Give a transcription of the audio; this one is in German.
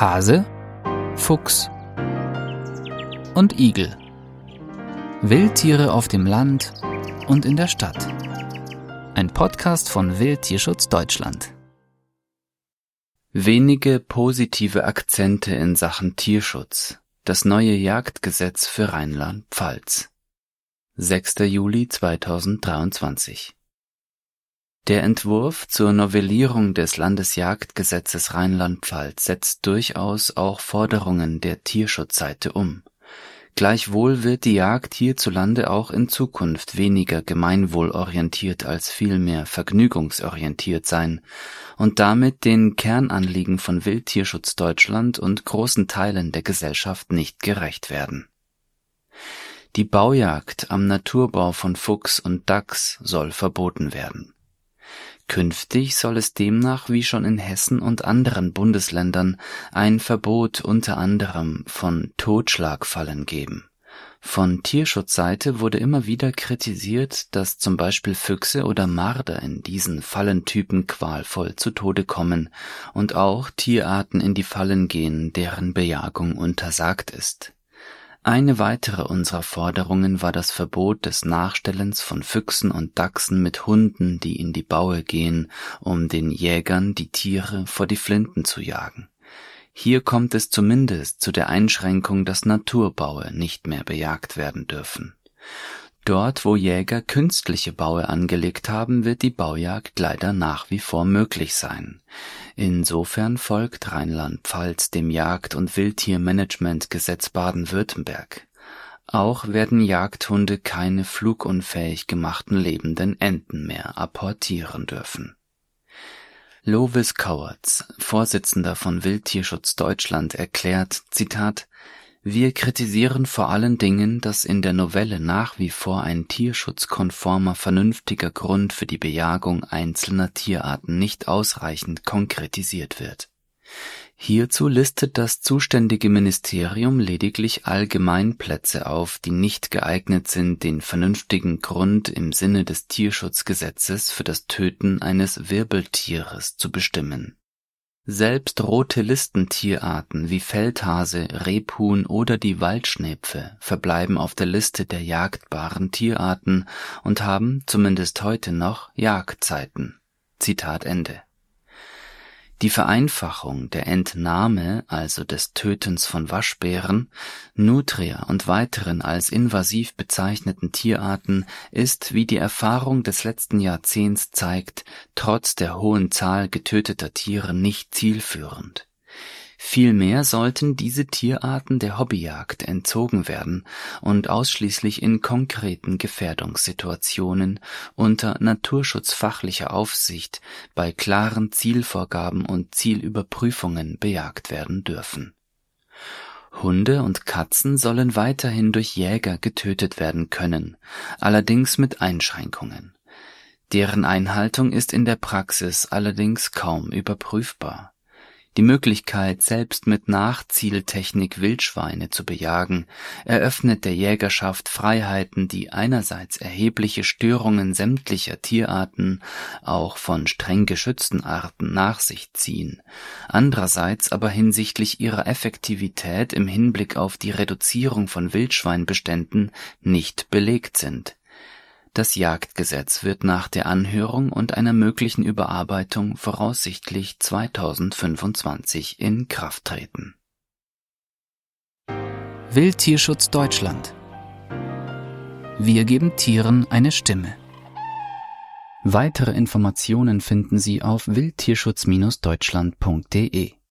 Hase, Fuchs und Igel. Wildtiere auf dem Land und in der Stadt. Ein Podcast von Wildtierschutz Deutschland. Wenige positive Akzente in Sachen Tierschutz. Das neue Jagdgesetz für Rheinland-Pfalz. 6. Juli 2023 der Entwurf zur Novellierung des Landesjagdgesetzes Rheinland-Pfalz setzt durchaus auch Forderungen der Tierschutzseite um. Gleichwohl wird die Jagd hierzulande auch in Zukunft weniger gemeinwohlorientiert als vielmehr vergnügungsorientiert sein und damit den Kernanliegen von Wildtierschutz Deutschland und großen Teilen der Gesellschaft nicht gerecht werden. Die Baujagd am Naturbau von Fuchs und Dachs soll verboten werden Künftig soll es demnach wie schon in Hessen und anderen Bundesländern ein Verbot unter anderem von Totschlagfallen geben. Von Tierschutzseite wurde immer wieder kritisiert, dass zum Beispiel Füchse oder Marder in diesen Fallentypen qualvoll zu Tode kommen und auch Tierarten in die Fallen gehen, deren Bejagung untersagt ist eine weitere unserer Forderungen war das Verbot des Nachstellens von Füchsen und Dachsen mit Hunden, die in die Baue gehen, um den Jägern die Tiere vor die Flinten zu jagen. Hier kommt es zumindest zu der Einschränkung, dass Naturbaue nicht mehr bejagt werden dürfen. Dort, wo Jäger künstliche Baue angelegt haben, wird die Baujagd leider nach wie vor möglich sein. Insofern folgt Rheinland-Pfalz dem Jagd- und Wildtiermanagementgesetz Baden-Württemberg. Auch werden Jagdhunde keine flugunfähig gemachten lebenden Enten mehr apportieren dürfen. Lovis Kauertz, Vorsitzender von Wildtierschutz Deutschland, erklärt, Zitat, wir kritisieren vor allen Dingen, dass in der Novelle nach wie vor ein tierschutzkonformer vernünftiger Grund für die Bejagung einzelner Tierarten nicht ausreichend konkretisiert wird. Hierzu listet das zuständige Ministerium lediglich Allgemeinplätze auf, die nicht geeignet sind, den vernünftigen Grund im Sinne des Tierschutzgesetzes für das Töten eines Wirbeltieres zu bestimmen selbst rote Listentierarten wie Feldhase, Rebhuhn oder die Waldschnepfe verbleiben auf der Liste der jagdbaren Tierarten und haben, zumindest heute noch, Jagdzeiten. Zitat Ende die Vereinfachung der Entnahme, also des Tötens von Waschbären, Nutria und weiteren als invasiv bezeichneten Tierarten ist, wie die Erfahrung des letzten Jahrzehnts zeigt, trotz der hohen Zahl getöteter Tiere nicht zielführend Vielmehr sollten diese Tierarten der Hobbyjagd entzogen werden und ausschließlich in konkreten Gefährdungssituationen unter naturschutzfachlicher Aufsicht bei klaren Zielvorgaben und Zielüberprüfungen bejagt werden dürfen. Hunde und Katzen sollen weiterhin durch Jäger getötet werden können, allerdings mit Einschränkungen. Deren Einhaltung ist in der Praxis allerdings kaum überprüfbar die Möglichkeit, selbst mit Nachzieltechnik Wildschweine zu bejagen, eröffnet der Jägerschaft Freiheiten, die einerseits erhebliche Störungen sämtlicher Tierarten, auch von streng geschützten Arten, nach sich ziehen, andererseits aber hinsichtlich ihrer Effektivität im Hinblick auf die Reduzierung von Wildschweinbeständen nicht belegt sind das Jagdgesetz wird nach der Anhörung und einer möglichen Überarbeitung voraussichtlich 2025 in Kraft treten. Wildtierschutz Deutschland Wir geben Tieren eine Stimme. Weitere Informationen finden Sie auf wildtierschutz-deutschland.de